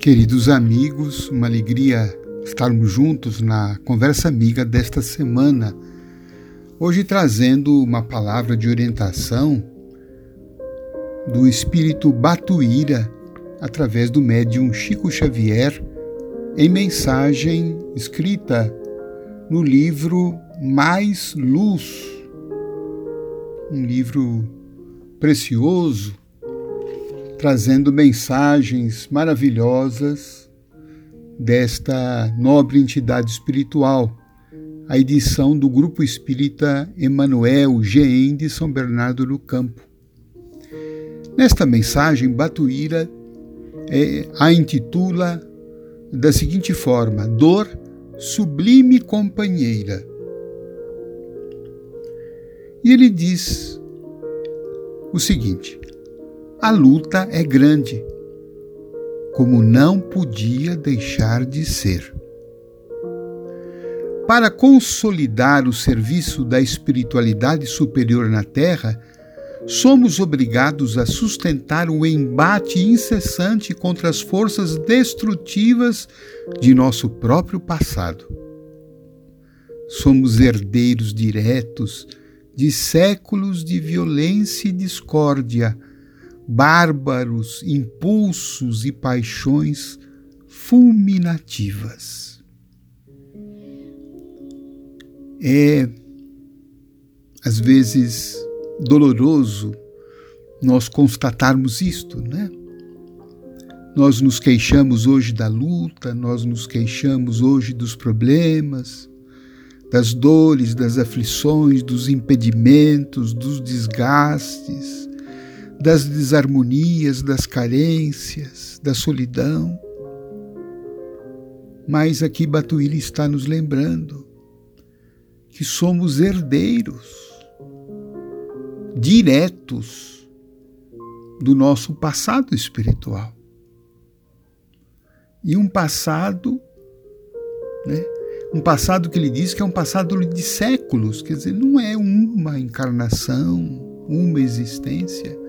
Queridos amigos, uma alegria estarmos juntos na conversa amiga desta semana. Hoje trazendo uma palavra de orientação do espírito Batuíra através do médium Chico Xavier em mensagem escrita no livro Mais Luz, um livro precioso trazendo mensagens maravilhosas desta nobre entidade espiritual, a edição do Grupo Espírita Emanuel GEM de São Bernardo do Campo. Nesta mensagem, Batuíra é, a intitula da seguinte forma: Dor sublime companheira. E ele diz o seguinte: a luta é grande, como não podia deixar de ser. Para consolidar o serviço da espiritualidade superior na Terra, somos obrigados a sustentar o embate incessante contra as forças destrutivas de nosso próprio passado. Somos herdeiros diretos de séculos de violência e discórdia bárbaros impulsos e paixões fulminativas. É, às vezes, doloroso nós constatarmos isto, né? Nós nos queixamos hoje da luta, nós nos queixamos hoje dos problemas, das dores, das aflições, dos impedimentos, dos desgastes, das desarmonias, das carências, da solidão. Mas aqui Batuíra está nos lembrando que somos herdeiros diretos do nosso passado espiritual. E um passado, né? um passado que ele diz que é um passado de séculos, quer dizer, não é uma encarnação, uma existência,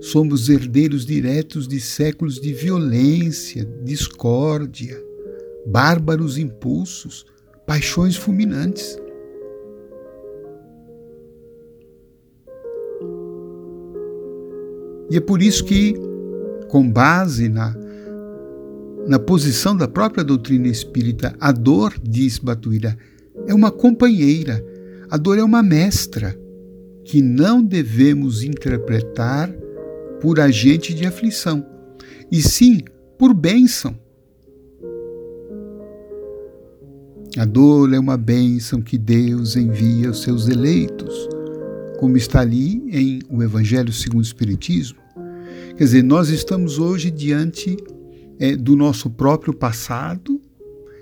Somos herdeiros diretos de séculos de violência, discórdia, bárbaros impulsos, paixões fulminantes. E é por isso que, com base na, na posição da própria doutrina espírita, a dor, diz Batuíra, é uma companheira, a dor é uma mestra que não devemos interpretar por agente de aflição, e sim por bênção. A dor é uma bênção que Deus envia aos seus eleitos, como está ali em o Evangelho segundo o Espiritismo. Quer dizer, nós estamos hoje diante é, do nosso próprio passado,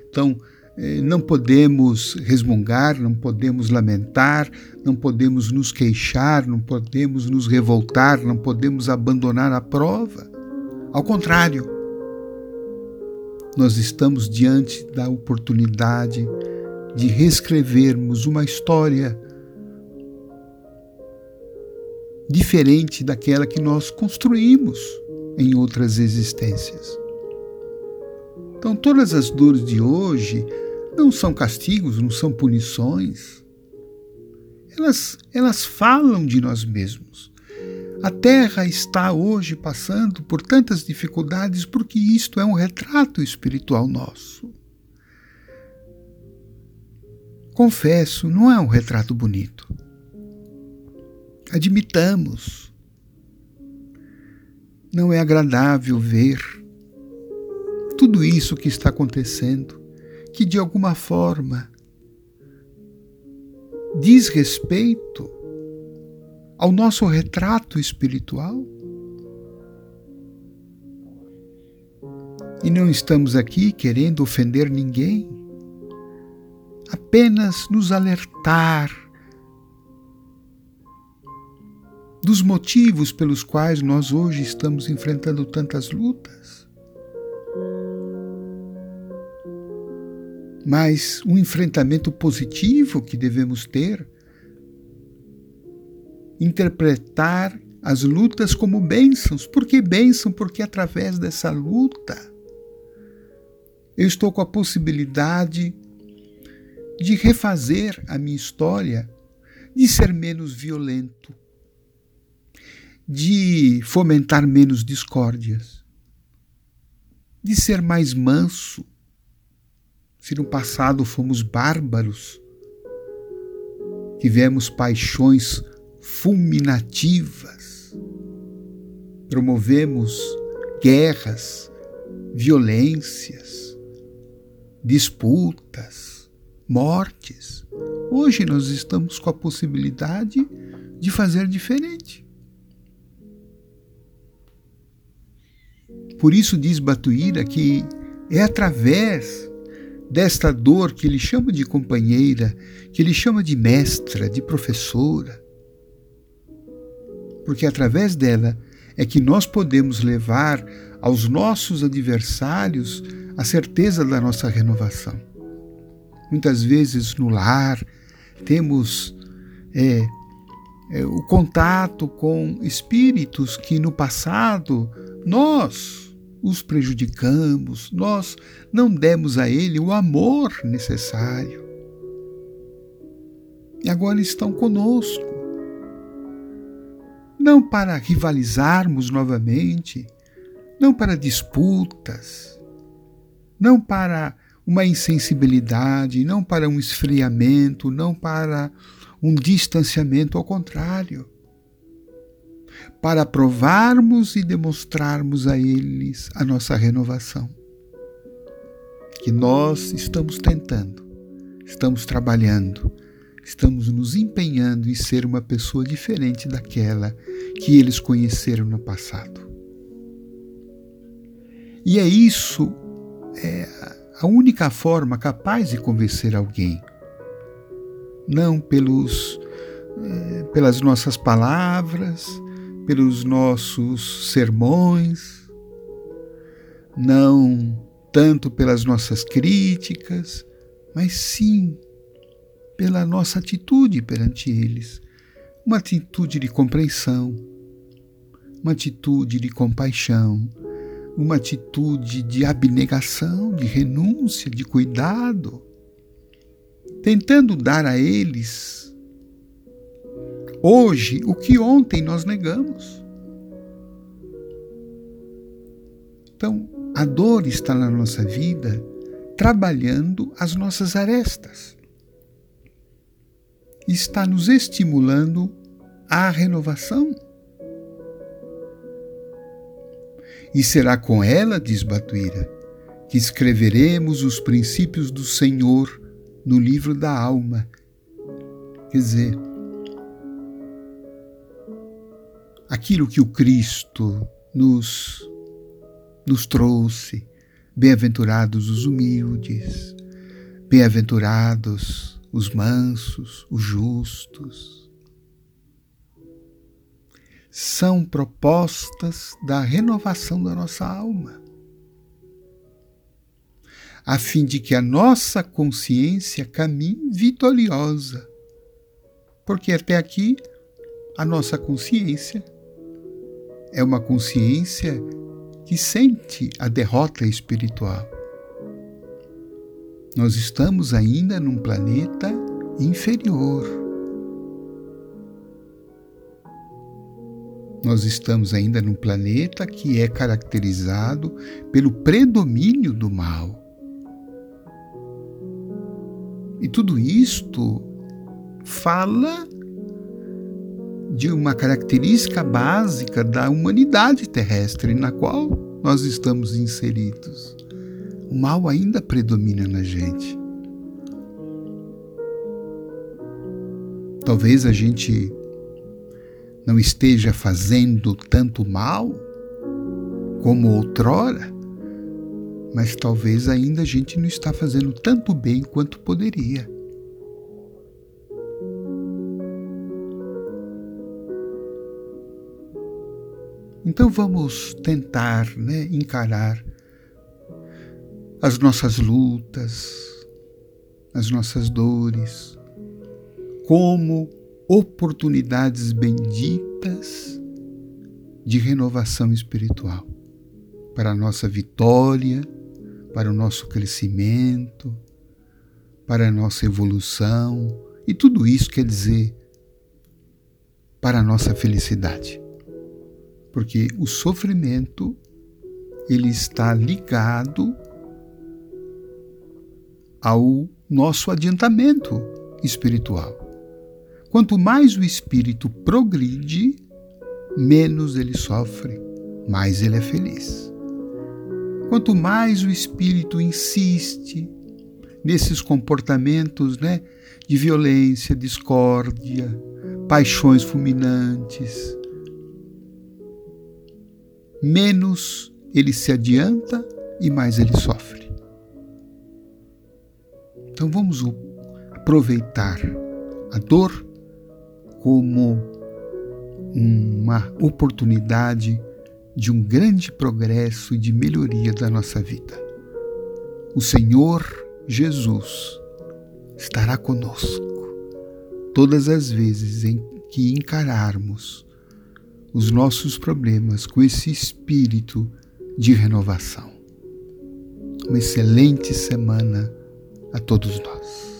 então não podemos resmungar, não podemos lamentar, não podemos nos queixar, não podemos nos revoltar, não podemos abandonar a prova. Ao contrário, nós estamos diante da oportunidade de reescrevermos uma história diferente daquela que nós construímos em outras existências. Então, todas as dores de hoje não são castigos, não são punições. Elas, elas falam de nós mesmos. A Terra está hoje passando por tantas dificuldades porque isto é um retrato espiritual nosso. Confesso, não é um retrato bonito. Admitamos. Não é agradável ver tudo isso que está acontecendo que de alguma forma diz respeito ao nosso retrato espiritual? E não estamos aqui querendo ofender ninguém, apenas nos alertar dos motivos pelos quais nós hoje estamos enfrentando tantas lutas. Mas um enfrentamento positivo que devemos ter. Interpretar as lutas como bênçãos. Por que bênção? Porque através dessa luta eu estou com a possibilidade de refazer a minha história, de ser menos violento, de fomentar menos discórdias, de ser mais manso. Se no passado fomos bárbaros, tivemos paixões fulminativas, promovemos guerras, violências, disputas, mortes. Hoje nós estamos com a possibilidade de fazer diferente. Por isso diz Batuíra que é através desta dor que ele chama de companheira, que ele chama de mestra, de professora, porque através dela é que nós podemos levar aos nossos adversários a certeza da nossa renovação. Muitas vezes no lar temos é, é, o contato com espíritos que no passado nós os prejudicamos, nós não demos a ele o amor necessário. E agora estão conosco. Não para rivalizarmos novamente, não para disputas, não para uma insensibilidade, não para um esfriamento, não para um distanciamento, ao contrário, para provarmos e demonstrarmos a eles a nossa renovação. Que nós estamos tentando, estamos trabalhando, estamos nos empenhando em ser uma pessoa diferente daquela que eles conheceram no passado. E é isso, é a única forma capaz de convencer alguém. Não pelos, é, pelas nossas palavras, pelos nossos sermões, não tanto pelas nossas críticas, mas sim pela nossa atitude perante eles. Uma atitude de compreensão, uma atitude de compaixão, uma atitude de abnegação, de renúncia, de cuidado, tentando dar a eles hoje o que ontem nós negamos. Então, a dor está na nossa vida trabalhando as nossas arestas. Está nos estimulando à renovação. E será com ela, diz Batuíra, que escreveremos os princípios do Senhor no livro da alma. Quer dizer, aquilo que o Cristo nos, nos trouxe. Bem-aventurados os humildes, bem-aventurados os mansos, os justos. São propostas da renovação da nossa alma, a fim de que a nossa consciência caminhe vitoriosa. Porque até aqui a nossa consciência é uma consciência que sente a derrota espiritual. Nós estamos ainda num planeta inferior. Nós estamos ainda num planeta que é caracterizado pelo predomínio do mal. E tudo isto fala de uma característica básica da humanidade terrestre na qual nós estamos inseridos. O mal ainda predomina na gente. Talvez a gente não esteja fazendo tanto mal como outrora, mas talvez ainda a gente não está fazendo tanto bem quanto poderia. Então vamos tentar né, encarar as nossas lutas, as nossas dores, como oportunidades benditas de renovação espiritual para a nossa vitória, para o nosso crescimento, para a nossa evolução, e tudo isso quer dizer para a nossa felicidade. Porque o sofrimento ele está ligado ao nosso adiantamento espiritual. Quanto mais o espírito progride, menos ele sofre, mais ele é feliz. Quanto mais o espírito insiste nesses comportamentos né, de violência, discórdia, paixões fulminantes, menos ele se adianta e mais ele sofre. Então vamos aproveitar a dor como uma oportunidade de um grande progresso e de melhoria da nossa vida. O Senhor Jesus estará conosco todas as vezes em que encararmos os nossos problemas com esse espírito de renovação. Uma excelente semana a todos nós.